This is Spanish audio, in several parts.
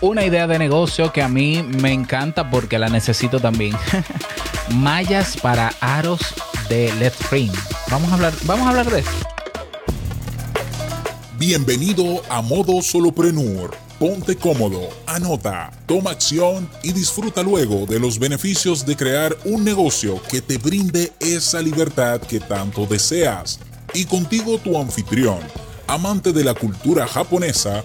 una idea de negocio que a mí me encanta porque la necesito también. Mallas para aros de LED Frame. Vamos a hablar, vamos a hablar de esto. Bienvenido a Modo Soloprenur. Ponte cómodo, anota, toma acción y disfruta luego de los beneficios de crear un negocio que te brinde esa libertad que tanto deseas. Y contigo tu anfitrión amante de la cultura japonesa,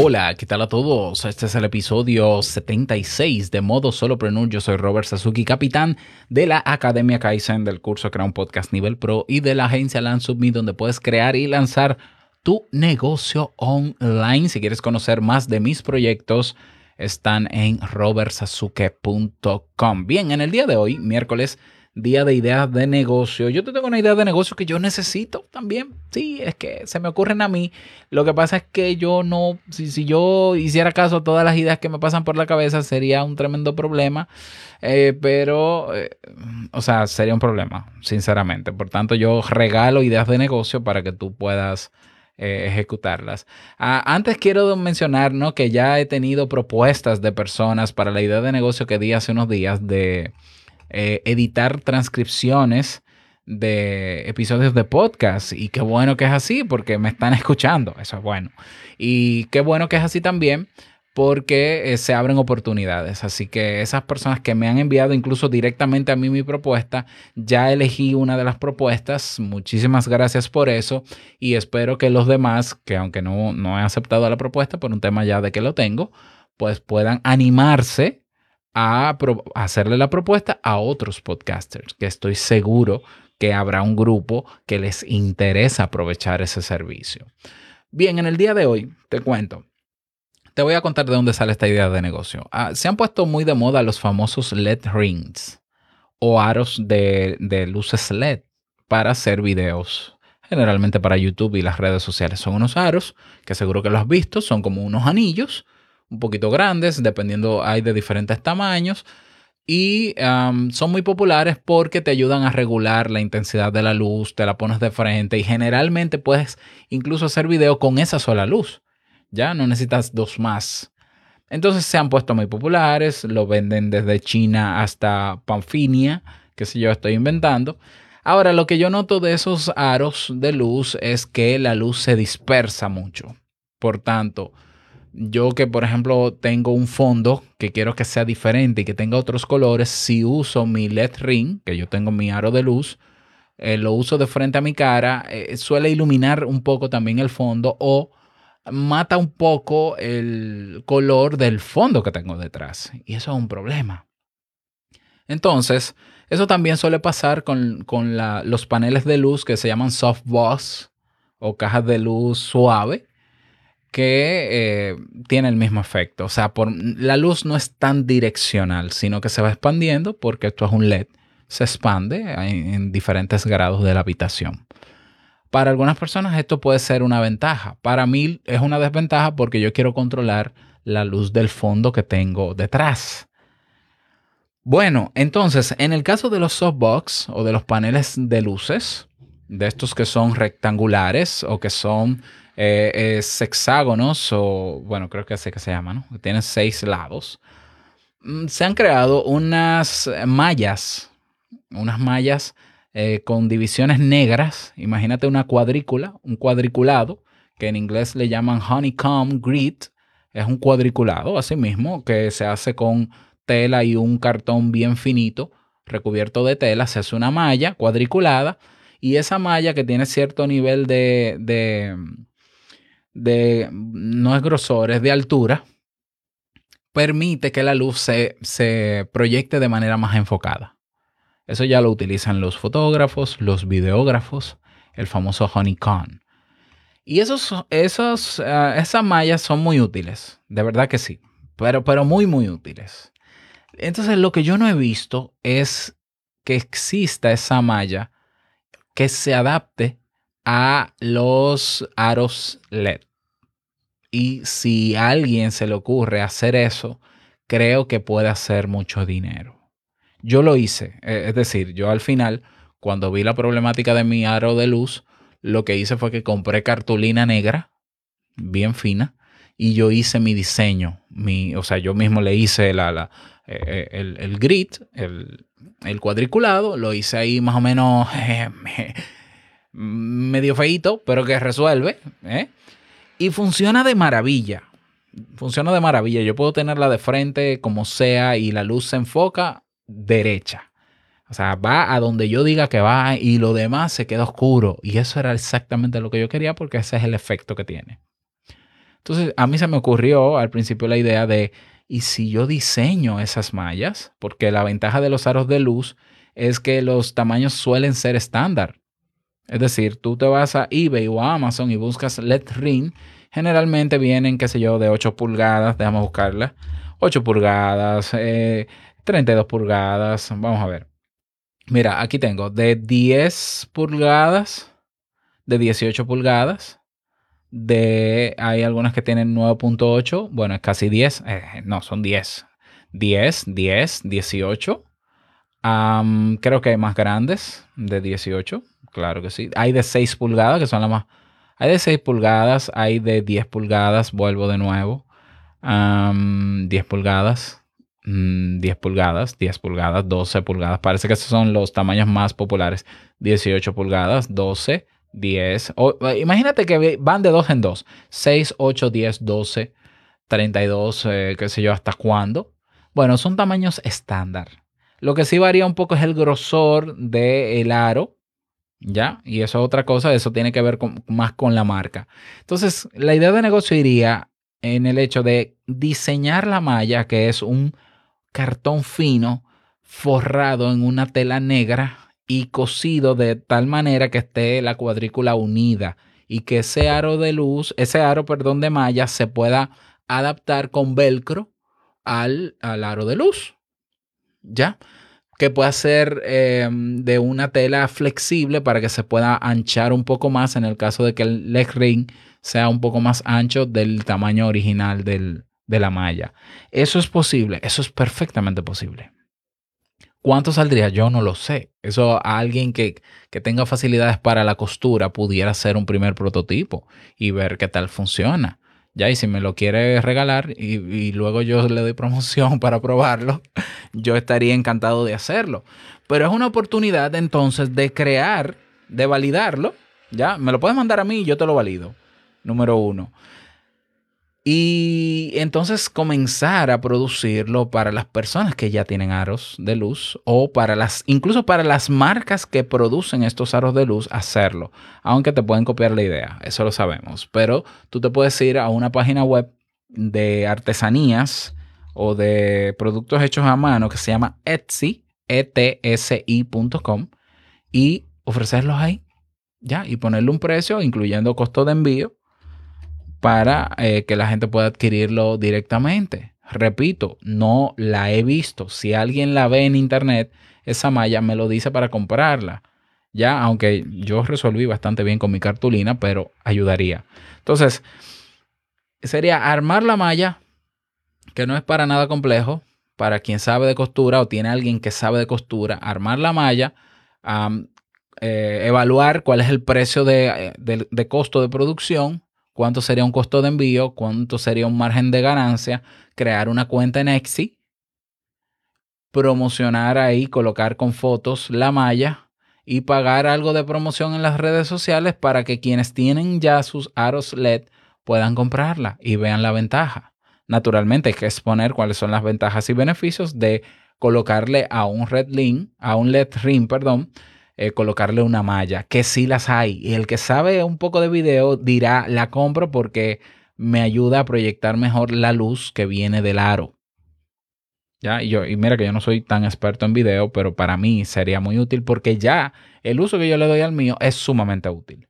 Hola, ¿qué tal a todos? Este es el episodio 76 de Modo Solopreneur. Yo soy Robert Sasuki, capitán de la Academia Kaizen, del curso Crea un Podcast Nivel Pro y de la agencia LandSubmit, donde puedes crear y lanzar tu negocio online. Si quieres conocer más de mis proyectos, están en robertsasuke.com. Bien, en el día de hoy, miércoles día de ideas de negocio. Yo te tengo una idea de negocio que yo necesito también. Sí, es que se me ocurren a mí. Lo que pasa es que yo no, si, si yo hiciera caso a todas las ideas que me pasan por la cabeza, sería un tremendo problema. Eh, pero, eh, o sea, sería un problema, sinceramente. Por tanto, yo regalo ideas de negocio para que tú puedas eh, ejecutarlas. Ah, antes quiero mencionar ¿no? que ya he tenido propuestas de personas para la idea de negocio que di hace unos días de eh, editar transcripciones de episodios de podcast y qué bueno que es así porque me están escuchando, eso es bueno. Y qué bueno que es así también porque eh, se abren oportunidades. Así que esas personas que me han enviado incluso directamente a mí mi propuesta, ya elegí una de las propuestas. Muchísimas gracias por eso y espero que los demás, que aunque no, no he aceptado la propuesta por un tema ya de que lo tengo, pues puedan animarse a, hacerle la propuesta a otros podcasters, que estoy seguro que habrá un grupo que les interesa aprovechar ese servicio. Bien, en el día de hoy te cuento. Te voy a contar de dónde sale esta idea de negocio. Ah, se han puesto muy de moda los famosos LED rings o aros de, de luces LED para hacer videos generalmente para YouTube y las redes sociales. Son unos aros que seguro que lo has visto, son como unos anillos un poquito grandes, dependiendo, hay de diferentes tamaños. Y son muy populares porque te ayudan a regular la intensidad de la luz, te la pones de frente y generalmente puedes incluso hacer video con esa sola luz. Ya no necesitas dos más. Entonces se han puesto muy populares, lo venden desde China hasta Panfinia, que si yo estoy inventando. Ahora, lo que yo noto de esos aros de luz es que la luz se dispersa mucho. Por tanto, yo que por ejemplo tengo un fondo que quiero que sea diferente y que tenga otros colores, si uso mi LED ring, que yo tengo mi aro de luz, eh, lo uso de frente a mi cara, eh, suele iluminar un poco también el fondo o mata un poco el color del fondo que tengo detrás. Y eso es un problema. Entonces, eso también suele pasar con, los paneles de luz que se llaman softbox o cajas de luz suave que eh, tiene el mismo efecto. O sea, la luz no es tan direccional, sino que se va expandiendo porque esto es un LED. Se expande en, diferentes grados de la habitación. Para algunas personas esto puede ser una ventaja. Para mí es una desventaja porque yo quiero controlar la luz del fondo que tengo detrás. Bueno, entonces, en el caso de los softbox o de los paneles de luces, de estos que son rectangulares o que son eh, hexágonos, o bueno, creo que así que se llama, ¿no? Tienen seis lados. Mm, se han creado unas mallas, unas mallas eh, con divisiones negras. Imagínate una cuadrícula, un cuadriculado, que en inglés le llaman honeycomb grid. Es un cuadriculado, así mismo, que se hace con tela y un cartón bien finito, recubierto de tela. Se hace una malla cuadriculada y esa malla que tiene cierto nivel de, no es grosor, es de altura, permite que la luz se, se proyecte de manera más enfocada. Eso ya lo utilizan los fotógrafos, los videógrafos, el famoso honeycomb. Y esos, esos, uh, esas mallas son muy útiles, de verdad que sí, pero, pero muy, muy útiles. Entonces lo que yo no he visto es que exista esa malla que se adapte a los aros LED. Y si a alguien se le ocurre hacer eso, creo que puede hacer mucho dinero. Yo lo hice, eh, es decir, yo al final, cuando vi la problemática de mi aro de luz, lo que hice fue que compré cartulina negra, bien fina, y yo hice mi diseño. Mi, o sea, yo mismo le hice la, la eh, eh, el, el, grid, el, el, cuadriculado, lo hice ahí más o menos medio feito, pero que resuelve. Y funciona de maravilla funciona de maravilla. Yo puedo tenerla de frente como sea y la luz se enfoca derecha. O sea, va a donde yo diga que va y lo demás se queda oscuro. Y eso era exactamente lo que yo quería porque ese es el efecto que tiene. Entonces, a mí se me ocurrió al principio la idea de, ¿y si yo diseño esas mallas? Porque la ventaja de los aros de luz es que los tamaños suelen ser estándar. Es decir, tú te vas a eBay o a Amazon y buscas LED ring Generalmente vienen, qué sé yo, de 8 pulgadas, déjame buscarla. 8 pulgadas, 32 eh, pulgadas, vamos a ver. Mira, aquí tengo de 10 pulgadas, de 18 pulgadas, de hay algunas que tienen 9.8, bueno, es casi 10, eh, no, son 10. 10, 10, 18. creo que hay más grandes de 18, claro que sí. Hay de 6 pulgadas, que son las más hay de 6 pulgadas, hay de 10 pulgadas, vuelvo de nuevo. 10 pulgadas, 10 mm, pulgadas, 10 pulgadas, 12 pulgadas. Parece que esos son los tamaños más populares. 18 pulgadas, 12, 10. imagínate que van de 2 en 2. 6, 8, 10, 12, 32, qué sé yo, hasta cuándo. Bueno, son tamaños estándar. Lo que sí varía un poco es el grosor del aro ¿Ya? Y eso es otra cosa, eso tiene que ver más con la marca. Entonces, la idea de negocio iría en el hecho de diseñar la malla, que es un cartón fino forrado en una tela negra y cosido de tal manera que esté la cuadrícula unida y que ese aro de luz, ese aro, perdón, de malla se pueda adaptar con velcro al, al aro de luz. ¿Ya? Que pueda ser em, de una tela flexible para que se pueda anchar un poco más en el caso de que el leg ring sea un poco más ancho del tamaño original de la malla. Eso es posible, eso es perfectamente posible. ¿Cuánto saldría? Yo no lo sé. Eso a alguien que, que tenga facilidades para la costura pudiera ser un primer prototipo y ver qué tal funciona. Ya, y si me lo quiere regalar y, luego yo le doy promoción para probarlo, yo estaría encantado de hacerlo. Pero es una oportunidad entonces de crear, de validarlo. Ya, me lo puedes mandar a mí y yo te lo valido. Número uno. Y entonces comenzar a producirlo para las personas que ya tienen aros de luz o para las, incluso para las marcas que producen estos aros de luz, hacerlo. Aunque te pueden copiar la idea, eso lo sabemos. Pero tú te puedes ir a una página web de artesanías o de productos hechos a mano que se llama Etsy, etsi.com y ofrecerlos ahí, ya, y ponerle un precio, incluyendo costo de envío para eh, que la gente pueda adquirirlo directamente. Repito, no la he visto. Si alguien la ve en internet, esa malla me lo dice para comprarla. Ya, aunque yo resolví bastante bien con mi cartulina, pero ayudaría. Entonces, sería armar la malla, que no es para nada complejo, para quien sabe de costura o tiene alguien que sabe de costura, armar la malla, eh, evaluar cuál es el precio de, eh, de costo de producción, cuánto sería un costo de envío, cuánto sería un margen de ganancia, crear una cuenta en Etsy, promocionar ahí, colocar con fotos la malla y pagar algo de promoción en las redes sociales para que quienes tienen ya sus aros LED puedan comprarla y vean la ventaja. Naturalmente hay que exponer cuáles son las ventajas y beneficios de colocarle a un red link, a un LED ring, perdón, eh, colocarle una malla, que sí las hay. Y el que sabe un poco de video dirá, la compro porque me ayuda a proyectar mejor la luz que viene del aro. ¿Ya? Y, yo, y mira que yo no soy tan experto en video, pero para mí sería muy útil porque ya el uso que yo le doy al mío es sumamente útil.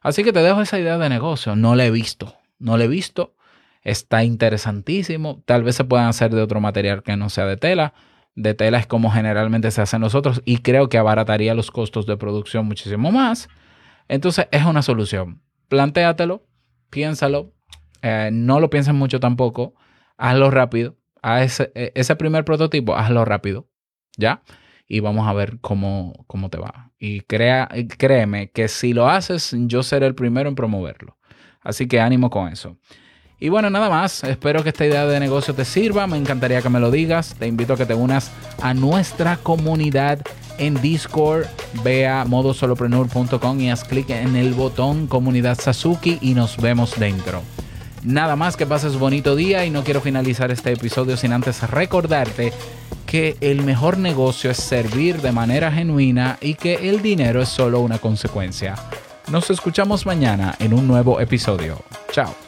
Así que te dejo esa idea de negocio. No la he visto. No la he visto. Está interesantísimo. Tal vez se puedan hacer de otro material que no sea de tela de tela es como generalmente se hace en nosotros y creo que abarataría los costos de producción muchísimo más. Entonces es una solución. Plantéatelo, piénsalo Eh, no lo pienses mucho tampoco. Hazlo rápido. Haz ese, e, ese primer prototipo, hazlo rápido. ¿Ya? Y vamos a ver cómo, cómo te va. Y crea, créeme que si lo haces, yo seré el primero en promoverlo. Así que ánimo con eso. Y bueno, nada más. Espero que esta idea de negocio te sirva. Me encantaría que me lo digas. Te invito a que te unas a nuestra comunidad en Discord. Ve a modosolopreneur.com y haz clic en el botón Comunidad Sasuki y nos vemos dentro. Nada más que pases bonito día y no quiero finalizar este episodio sin antes recordarte que el mejor negocio es servir de manera genuina y que el dinero es solo una consecuencia. Nos escuchamos mañana en un nuevo episodio. Chao.